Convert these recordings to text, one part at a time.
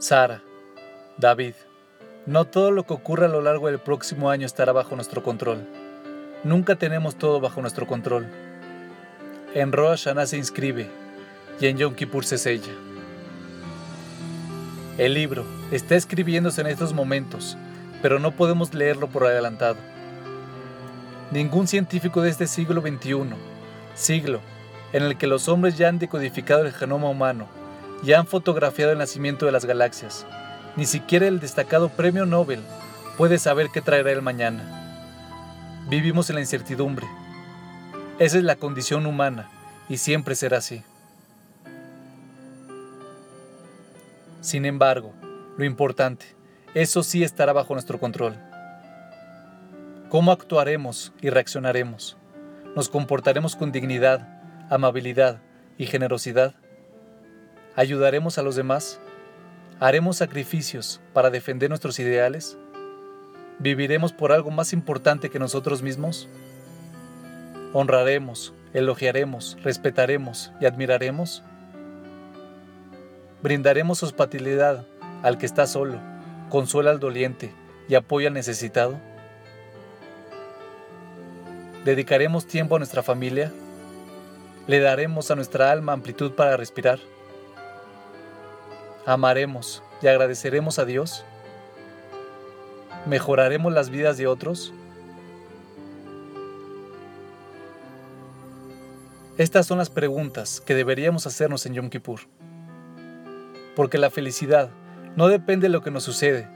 Sara, David, no todo lo que ocurra a lo largo del próximo año estará bajo nuestro control. Nunca tenemos todo bajo nuestro control. En Rosh Hashanah se inscribe y en Yom Kippur se sella. El libro está escribiéndose en estos momentos, pero no podemos leerlo por adelantado. Ningún científico de este siglo XXI, siglo en el que los hombres ya han decodificado el genoma humano y han fotografiado el nacimiento de las galaxias, ni siquiera el destacado premio Nobel puede saber qué traerá el mañana. Vivimos en la incertidumbre. Esa es la condición humana y siempre será así. Sin embargo, lo importante, eso sí estará bajo nuestro control. ¿Cómo actuaremos y reaccionaremos? ¿Nos comportaremos con dignidad, amabilidad y generosidad? ¿Ayudaremos a los demás? ¿Haremos sacrificios para defender nuestros ideales? ¿Viviremos por algo más importante que nosotros mismos? ¿Honraremos, elogiaremos, respetaremos y admiraremos? ¿Brindaremos hospitalidad al que está solo, consuela al doliente y apoya al necesitado? ¿Dedicaremos tiempo a nuestra familia? ¿Le daremos a nuestra alma amplitud para respirar? ¿Amaremos y agradeceremos a Dios? ¿Mejoraremos las vidas de otros? Estas son las preguntas que deberíamos hacernos en Yom Kippur. Porque la felicidad no depende de lo que nos sucede,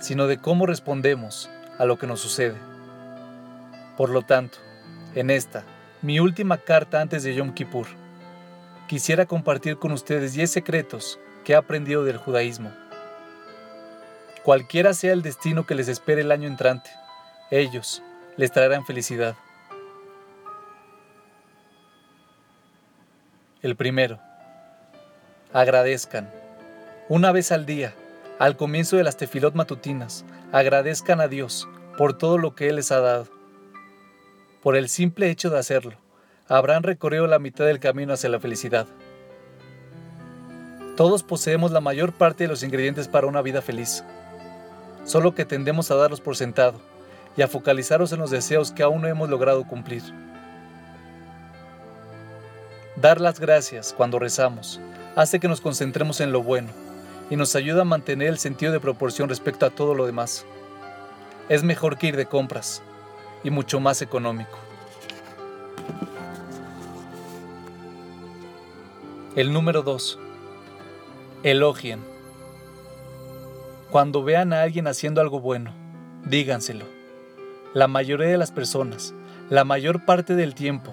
sino de cómo respondemos a lo que nos sucede. Por lo tanto, en esta, mi última carta antes de Yom Kippur, quisiera compartir con ustedes 10 secretos que he aprendido del judaísmo Cualquiera sea el destino que les espere el año entrante, ellos les traerán felicidad. El primero, agradezcan. Una vez al día, al comienzo de las tefilot matutinas, agradezcan a Dios por todo lo que Él les ha dado. Por el simple hecho de hacerlo, habrán recorrido la mitad del camino hacia la felicidad. Todos poseemos la mayor parte de los ingredientes para una vida feliz solo que tendemos a darlos por sentado y a focalizarnos en los deseos que aún no hemos logrado cumplir. Dar las gracias cuando rezamos hace que nos concentremos en lo bueno y nos ayuda a mantener el sentido de proporción respecto a todo lo demás. Es mejor que ir de compras y mucho más económico. El número 2. Elogien. Cuando vean a alguien haciendo algo bueno, díganselo. La mayoría de las personas, la mayor parte del tiempo,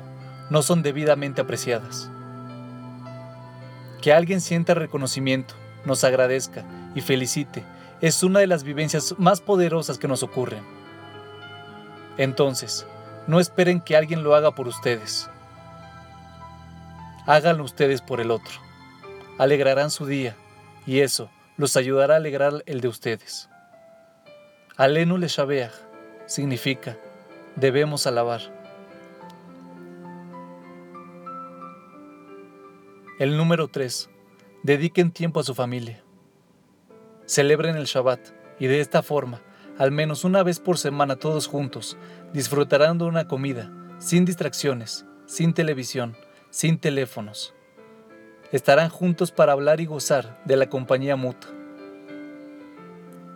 no son debidamente apreciadas. Que alguien sienta reconocimiento, nos agradezca y felicite es una de las vivencias más poderosas que nos ocurren. Entonces, no esperen que alguien lo haga por ustedes. Háganlo ustedes por el otro. Alegrarán su día y eso los ayudará a alegrar el de ustedes. Alenu le Shabeach significa debemos alabar. El número 3. Dediquen tiempo a su familia. Celebren el Shabbat y de esta forma, al menos una vez por semana todos juntos, disfrutarán de una comida, sin distracciones, sin televisión, sin teléfonos estarán juntos para hablar y gozar de la compañía mutua.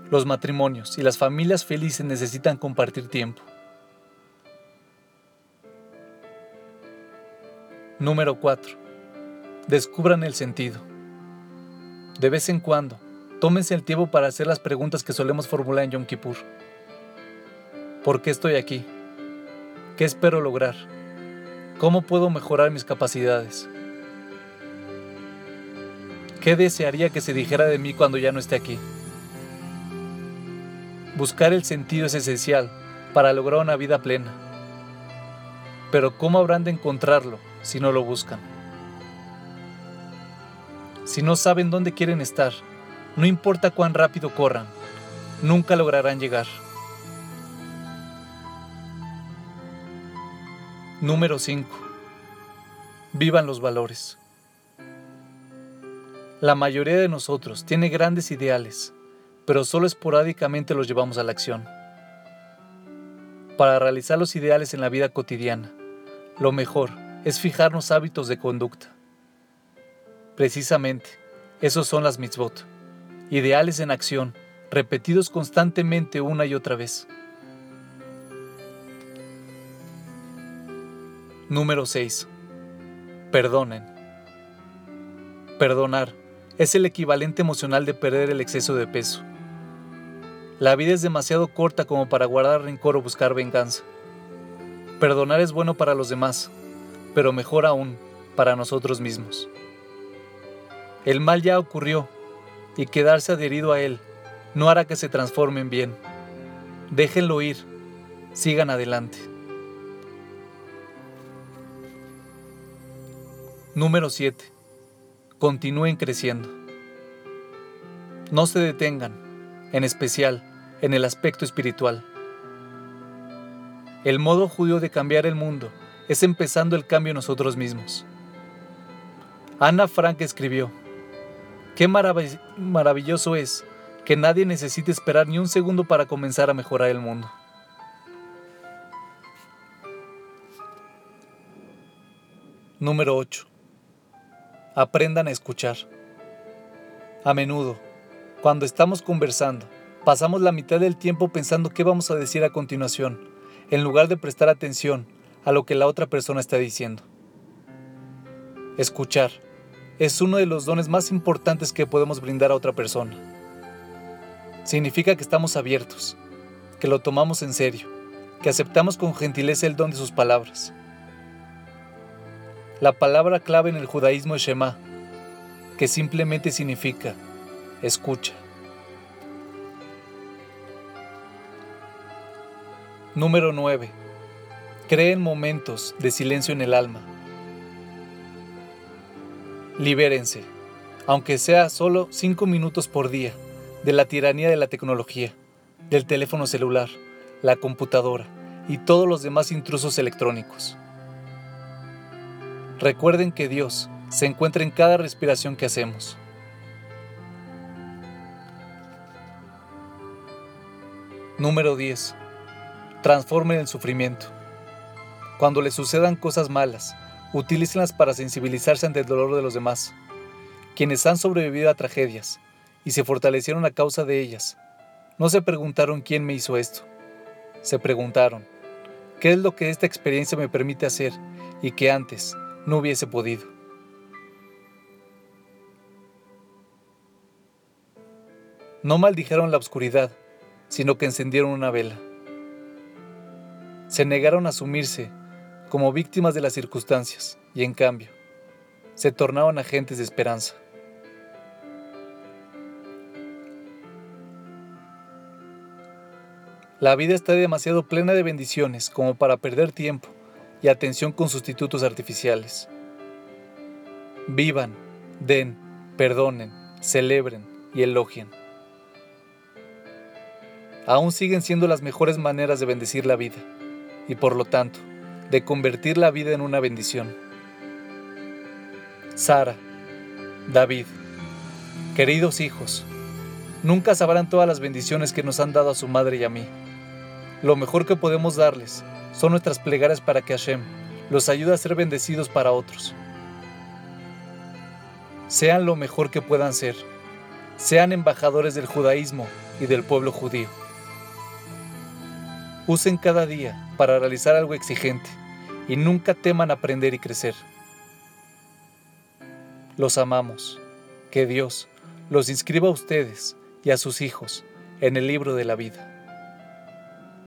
Los matrimonios y las familias felices necesitan compartir tiempo. Número 4. Descubran el sentido. De vez en cuando, tómense el tiempo para hacer las preguntas que solemos formular en Yom Kippur. ¿Por qué estoy aquí? ¿Qué espero lograr? ¿Cómo puedo mejorar mis capacidades? ¿Qué desearía que se dijera de mí cuando ya no esté aquí? Buscar el sentido es esencial para lograr una vida plena. Pero ¿cómo habrán de encontrarlo si no lo buscan? Si no saben dónde quieren estar, no importa cuán rápido corran, nunca lograrán llegar. Número 5. Vivan los valores. La mayoría de nosotros tiene grandes ideales, pero solo esporádicamente los llevamos a la acción. Para realizar los ideales en la vida cotidiana, lo mejor es fijarnos hábitos de conducta. Precisamente, esos son las mitzvot, ideales en acción, repetidos constantemente una y otra vez. Número 6. Perdonen. Perdonar es el equivalente emocional de perder el exceso de peso. La vida es demasiado corta como para guardar rencor o buscar venganza. Perdonar es bueno para los demás, pero mejor aún para nosotros mismos. El mal ya ocurrió y quedarse adherido a él no hará que se transforme en bien. Déjenlo ir, sigan adelante. Número 7. Continúen creciendo. No se detengan, en especial en el aspecto espiritual. El modo judío de cambiar el mundo es empezando el cambio nosotros mismos. Ana Frank escribió, Qué maravilloso es que nadie necesite esperar ni un segundo para comenzar a mejorar el mundo. Número 8. Aprendan a escuchar. A menudo, cuando estamos conversando, pasamos la mitad del tiempo pensando qué vamos a decir a continuación, en lugar de prestar atención a lo que la otra persona está diciendo. Escuchar es uno de los dones más importantes que podemos brindar a otra persona. Significa que estamos abiertos, que lo tomamos en serio, que aceptamos con gentileza el don de sus palabras. La palabra clave en el judaísmo es Shema, que simplemente significa escucha. Número 9. Creen momentos de silencio en el alma. Libérense, aunque sea solo 5 minutos por día, de la tiranía de la tecnología, del teléfono celular, la computadora y todos los demás intrusos electrónicos. Recuerden que Dios se encuentra en cada respiración que hacemos. Número 10. Transformen el sufrimiento. Cuando les sucedan cosas malas, utilícenlas para sensibilizarse ante el dolor de los demás. Quienes han sobrevivido a tragedias y se fortalecieron a causa de ellas, no se preguntaron quién me hizo esto. Se preguntaron, ¿qué es lo que esta experiencia me permite hacer y que antes no hubiese podido? No maldijeron la oscuridad, sino que encendieron una vela. Se negaron a asumirse como víctimas de las circunstancias y en cambio, se tornaron agentes de esperanza. La vida está demasiado plena de bendiciones como para perder tiempo y atención con sustitutos artificiales. Vivan, den, perdonen, celebren y elogien aún siguen siendo las mejores maneras de bendecir la vida y por lo tanto de convertir la vida en una bendición. Sara, David, queridos hijos, nunca sabrán todas las bendiciones que nos han dado a su madre y a mí. Lo mejor que podemos darles son nuestras plegarias para que Hashem los ayude a ser bendecidos para otros. Sean lo mejor que puedan ser. Sean embajadores del judaísmo y del pueblo judío. Usen cada día para realizar algo exigente y nunca teman aprender y crecer. Los amamos. Que Dios los inscriba a ustedes y a sus hijos en el libro de la vida.